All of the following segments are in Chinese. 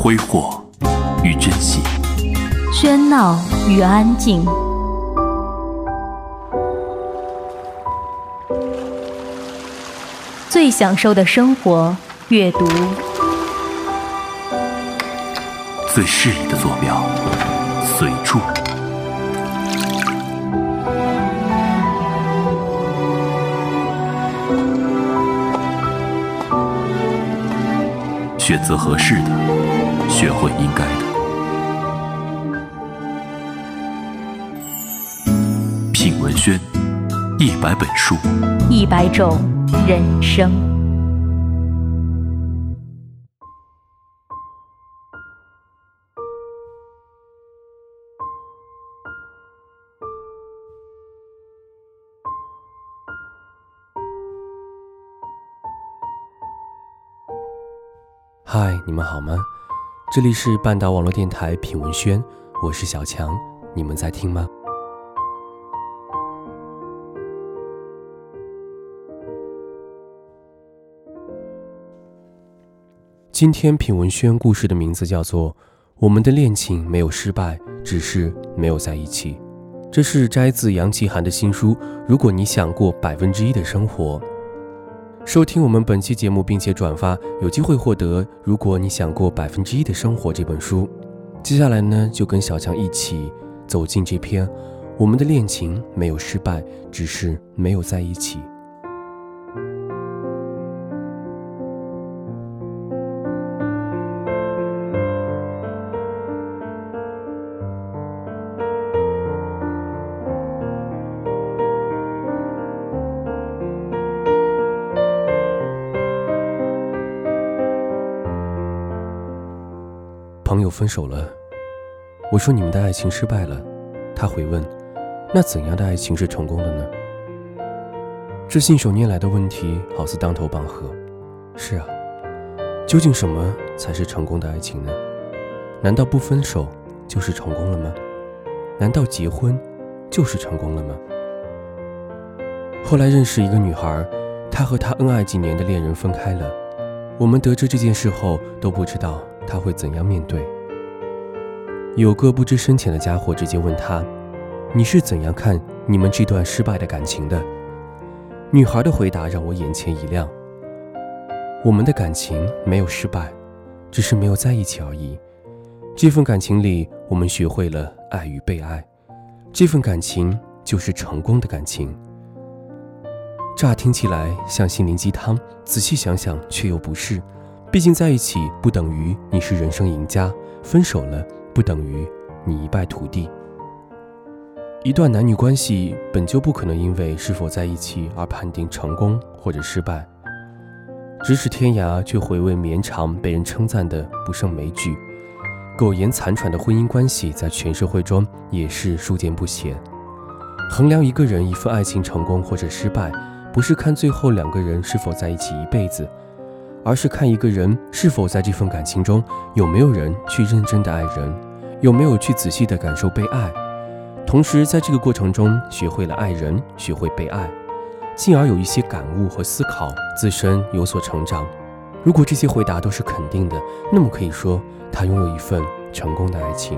挥霍与珍惜，喧闹与安静，最享受的生活，阅读。最适宜的坐标，随处。选择合适的，学会应该的。品文轩，一百本书，一百种人生。嗨，你们好吗？这里是半岛网络电台品文轩，我是小强，你们在听吗？今天品文轩故事的名字叫做《我们的恋情没有失败，只是没有在一起》，这是摘自杨奇涵的新书《如果你想过百分之一的生活》。收听我们本期节目，并且转发，有机会获得《如果你想过百分之一的生活》这本书。接下来呢，就跟小强一起走进这篇，我们的恋情没有失败，只是没有在一起。朋友分手了，我说你们的爱情失败了，他回问：“那怎样的爱情是成功的呢？”这信手拈来的问题好似当头棒喝。是啊，究竟什么才是成功的爱情呢？难道不分手就是成功了吗？难道结婚就是成功了吗？后来认识一个女孩，她和她恩爱几年的恋人分开了。我们得知这件事后都不知道。她会怎样面对？有个不知深浅的家伙直接问他：“你是怎样看你们这段失败的感情的？”女孩的回答让我眼前一亮：“我们的感情没有失败，只是没有在一起而已。这份感情里，我们学会了爱与被爱，这份感情就是成功的感情。”乍听起来像心灵鸡汤，仔细想想却又不是。毕竟在一起不等于你是人生赢家，分手了不等于你一败涂地。一段男女关系本就不可能因为是否在一起而判定成功或者失败。咫尺天涯却回味绵长，被人称赞的不胜枚举。苟延残喘的婚姻关系在全社会中也是数见不鲜。衡量一个人一份爱情成功或者失败，不是看最后两个人是否在一起一辈子。而是看一个人是否在这份感情中有没有人去认真的爱人，有没有去仔细的感受被爱，同时在这个过程中学会了爱人，学会被爱，进而有一些感悟和思考，自身有所成长。如果这些回答都是肯定的，那么可以说他拥有一份成功的爱情。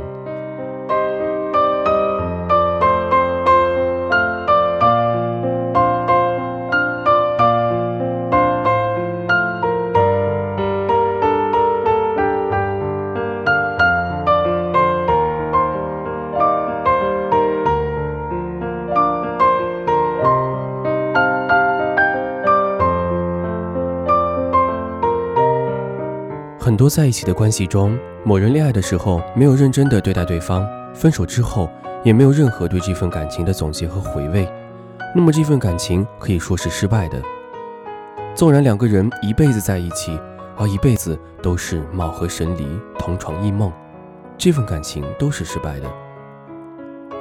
在一起的关系中，某人恋爱的时候没有认真的对待对方，分手之后也没有任何对这份感情的总结和回味，那么这份感情可以说是失败的。纵然两个人一辈子在一起，而一辈子都是貌合神离、同床异梦，这份感情都是失败的。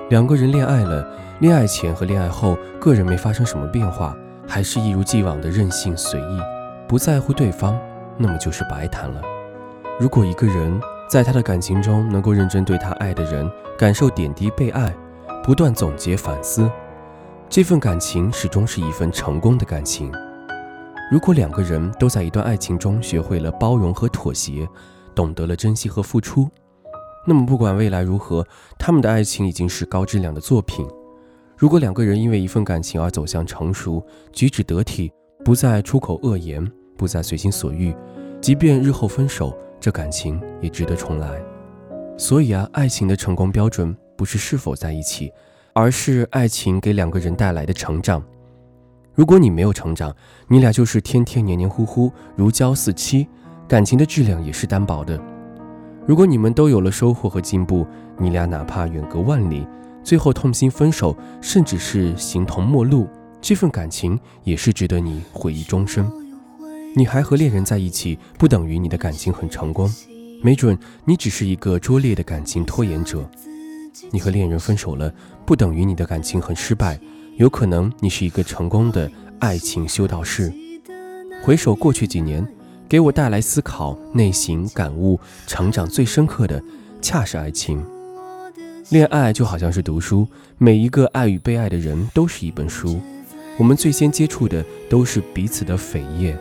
两个人恋爱了，恋爱前和恋爱后个人没发生什么变化，还是一如既往的任性随意，不在乎对方。那么就是白谈了。如果一个人在他的感情中能够认真对他爱的人感受点滴被爱，不断总结反思，这份感情始终是一份成功的感情。如果两个人都在一段爱情中学会了包容和妥协，懂得了珍惜和付出。那么，不管未来如何，他们的爱情已经是高质量的作品。如果两个人因为一份感情而走向成熟，举止得体，不再出口恶言，不再随心所欲，即便日后分手，这感情也值得重来。所以啊，爱情的成功标准不是是否在一起，而是爱情给两个人带来的成长。如果你没有成长，你俩就是天天黏黏糊糊，如胶似漆，感情的质量也是单薄的。如果你们都有了收获和进步，你俩哪怕远隔万里，最后痛心分手，甚至是形同陌路，这份感情也是值得你回忆终生。你还和恋人在一起，不等于你的感情很成功，没准你只是一个拙劣的感情拖延者。你和恋人分手了，不等于你的感情很失败，有可能你是一个成功的爱情修道士。回首过去几年。给我带来思考、内省、感悟、成长最深刻的，恰是爱情。恋爱就好像是读书，每一个爱与被爱的人都是一本书。我们最先接触的都是彼此的扉页，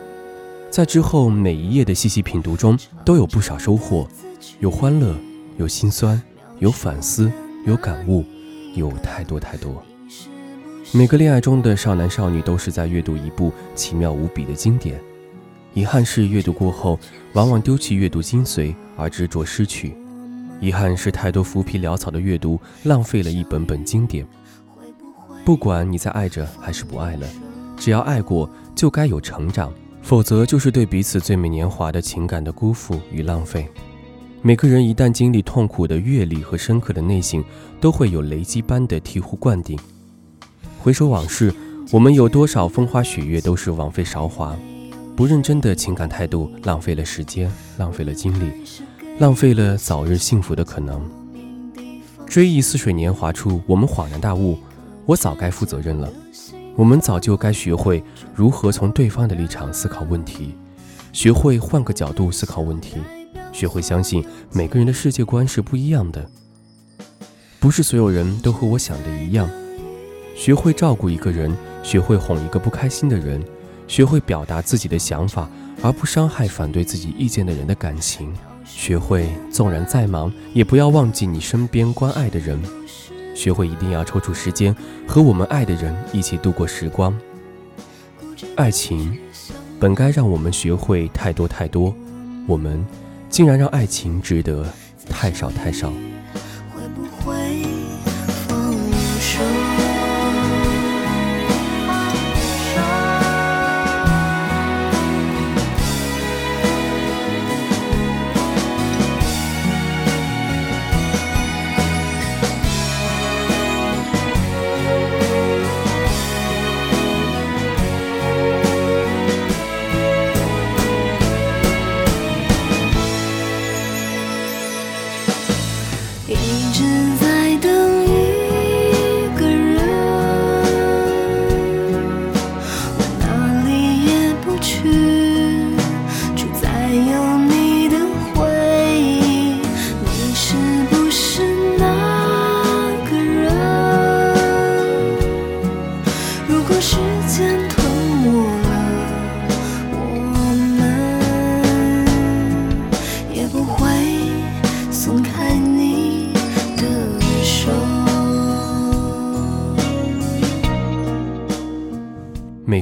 在之后每一页的细细品读中，都有不少收获，有欢乐，有心酸，有反思，有感悟，有太多太多。每个恋爱中的少男少女都是在阅读一部奇妙无比的经典。遗憾是阅读过后，往往丢弃阅读精髓而执着失去；遗憾是太多浮皮潦草的阅读，浪费了一本本经典。不管你在爱着还是不爱了，只要爱过，就该有成长，否则就是对彼此最美年华的情感的辜负与浪费。每个人一旦经历痛苦的阅历和深刻的内省，都会有雷击般的醍醐灌顶。回首往事，我们有多少风花雪月都是枉费韶华。不认真的情感态度，浪费了时间，浪费了精力，浪费了早日幸福的可能。追忆似水年华处，我们恍然大悟：我早该负责任了。我们早就该学会如何从对方的立场思考问题，学会换个角度思考问题，学会相信每个人的世界观是不一样的，不是所有人都和我想的一样。学会照顾一个人，学会哄一个不开心的人。学会表达自己的想法，而不伤害反对自己意见的人的感情；学会纵然再忙，也不要忘记你身边关爱的人；学会一定要抽出时间和我们爱的人一起度过时光。爱情本该让我们学会太多太多，我们竟然让爱情值得太少太少。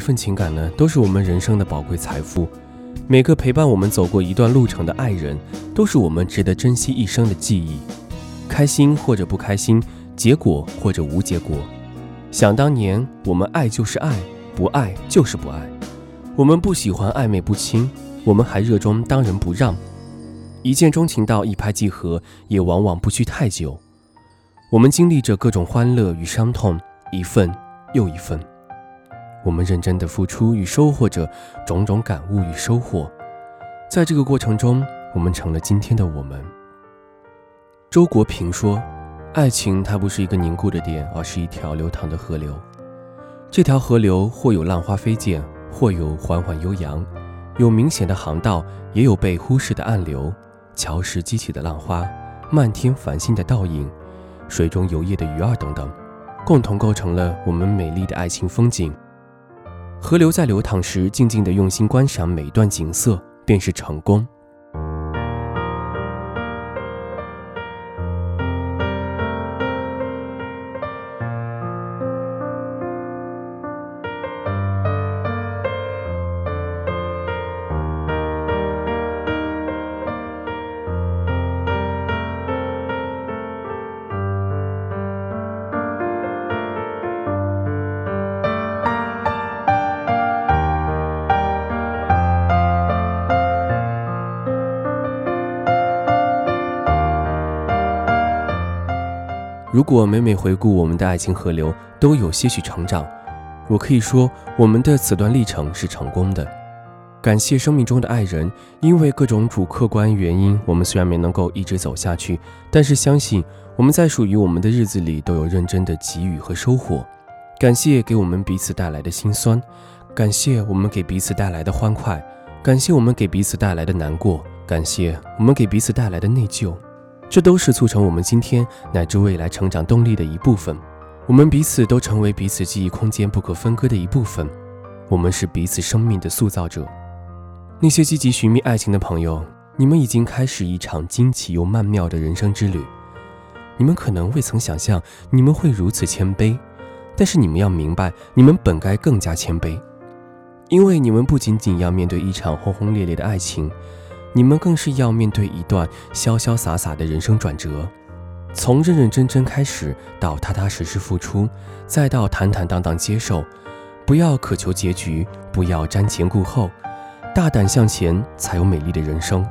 份情感呢，都是我们人生的宝贵财富。每个陪伴我们走过一段路程的爱人，都是我们值得珍惜一生的记忆。开心或者不开心，结果或者无结果。想当年，我们爱就是爱，不爱就是不爱。我们不喜欢暧昧不清，我们还热衷当仁不让。一见钟情到一拍即合，也往往不需太久。我们经历着各种欢乐与伤痛，一份又一份。我们认真的付出与收获着种种感悟与收获，在这个过程中，我们成了今天的我们。周国平说：“爱情它不是一个凝固的点，而是一条流淌的河流。这条河流或有浪花飞溅，或有缓缓悠扬，有明显的航道，也有被忽视的暗流。桥石激起的浪花，漫天繁星的倒影，水中游曳的鱼儿等等，共同构成了我们美丽的爱情风景。”河流在流淌时，静静的用心观赏每一段景色，便是成功。如果每每回顾我们的爱情河流都有些许成长，我可以说我们的此段历程是成功的。感谢生命中的爱人，因为各种主客观原因，我们虽然没能够一直走下去，但是相信我们在属于我们的日子里都有认真的给予和收获。感谢给我们彼此带来的辛酸，感谢我们给彼此带来的欢快，感谢我们给彼此带来的难过，感谢我们给彼此带来的内疚。这都是促成我们今天乃至未来成长动力的一部分。我们彼此都成为彼此记忆空间不可分割的一部分。我们是彼此生命的塑造者。那些积极寻觅爱情的朋友，你们已经开始一场惊奇又曼妙的人生之旅。你们可能未曾想象你们会如此谦卑，但是你们要明白，你们本该更加谦卑，因为你们不仅仅要面对一场轰轰烈烈的爱情，你们更是要面对一段潇潇洒洒的人生转折。从认认真真开始，到踏踏实实付出，再到坦坦荡荡接受。不要渴求结局，不要瞻前顾后。大胆向前，才有美丽的人生。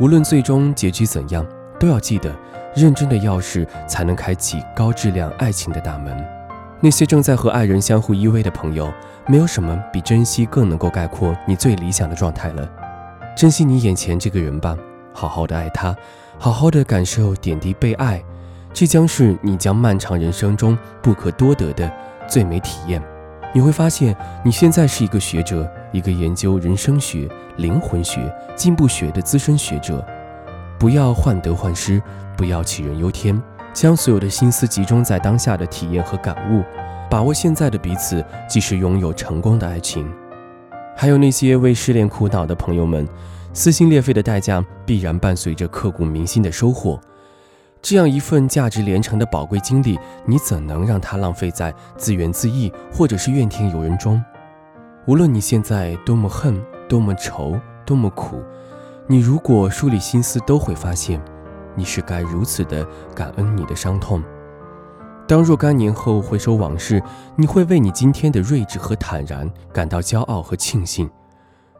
无论最终结局怎样，都要记得，认真的钥匙才能开启高质量爱情的大门。那些正在和爱人相互依偎的朋友，没有什么比珍惜更能够概括你最理想的状态了。珍惜你眼前这个人吧，好好的爱他，好好的感受点滴被爱，这将是你将漫长人生中不可多得的最美体验。你会发现，你现在是一个学者，一个研究人生学、灵魂学、进步学的资深学者。不要患得患失，不要杞人忧天，将所有的心思集中在当下的体验和感悟，把握现在的彼此，即是拥有成功的爱情。还有那些为失恋苦恼的朋友们，撕心裂肺的代价必然伴随着刻骨铭心的收获。这样一份价值连城的宝贵经历，你怎能让它浪费在自怨自艾或者是怨天尤人中？无论你现在多么恨、多么愁、多么苦，你如果梳理心思，都会发现，你是该如此的感恩你的伤痛。当若干年后回首往事，你会为你今天的睿智和坦然感到骄傲和庆幸。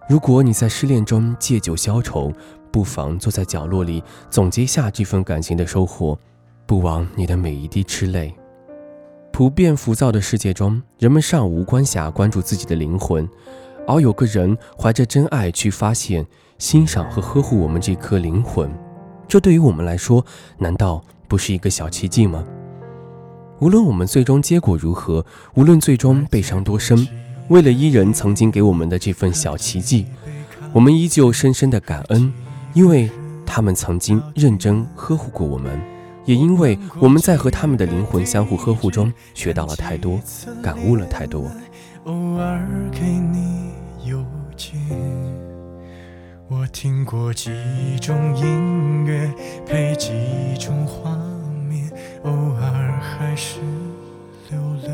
如果你在失恋中借酒消愁，不妨坐在角落里总结下这份感情的收获，不枉你的每一滴痴泪。普遍浮躁的世界中，人们尚无关暇关注自己的灵魂，而有个人怀着真爱去发现、欣赏和呵护我们这颗灵魂，这对于我们来说，难道不是一个小奇迹吗？无论我们最终结果如何，无论最终悲伤多深，为了伊人曾经给我们的这份小奇迹，我们依旧深深的感恩。因为他们曾经认真呵护过我们，也因为我们在和他们的灵魂相互呵护中学到了太多，感悟了太多。偶尔给你邮件，我听过几种音乐，配几种画面，偶尔还是流泪。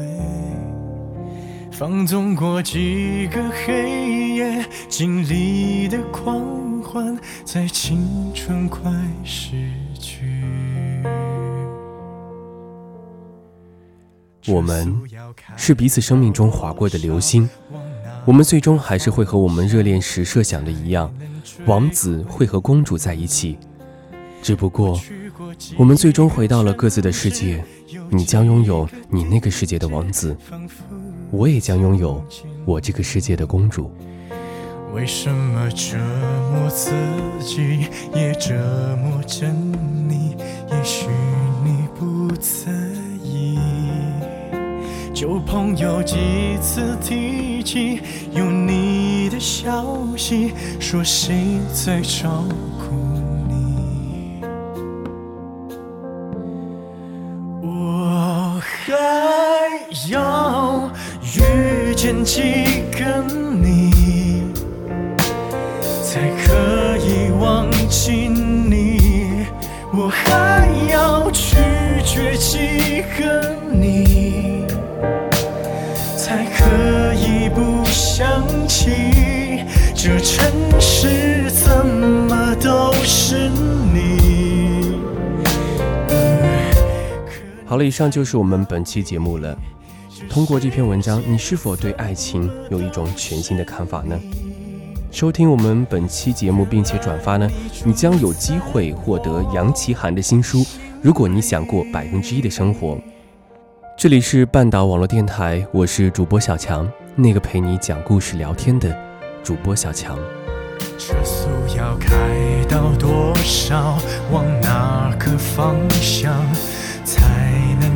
放纵过几个黑夜，经历的狂欢。在青春快逝去。我们是彼此生命中划过的流星，我们最终还是会和我们热恋时设想的一样，王子会和公主在一起。只不过，我们最终回到了各自的世界，你将拥有你那个世界的王子，我也将拥有我这个世界的公主。为什么折磨自己，也折磨着你？也许你不在意。旧朋友几次提起有你的消息，说谁在照顾还要遇见几个你？才可以忘记你，我还要拒绝几个你，才可以不想起这城好了，以上就是我们本期节目了。通过这篇文章，你是否对爱情有一种全新的看法呢？收听我们本期节目并且转发呢，你将有机会获得杨奇涵的新书《如果你想过百分之一的生活，这里是半岛网络电台，我是主播小强，那个陪你讲故事聊天的主播小强。车速要开到多少？往哪个方向才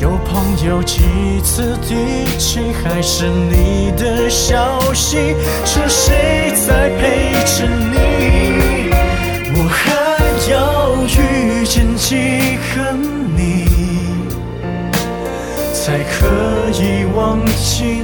有朋友几次提起，还是你的消息，是谁在陪着你？我还要遇见几个你，才可以忘记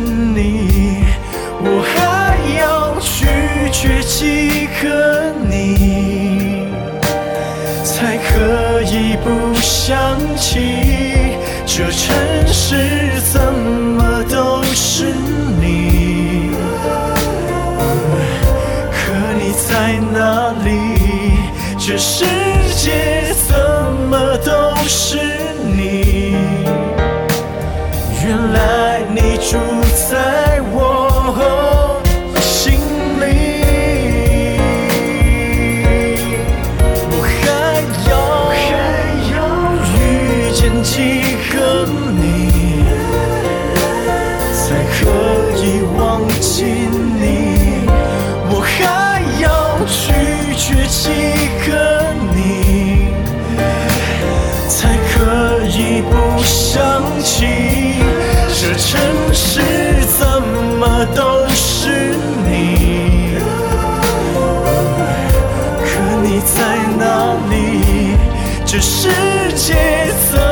这世界。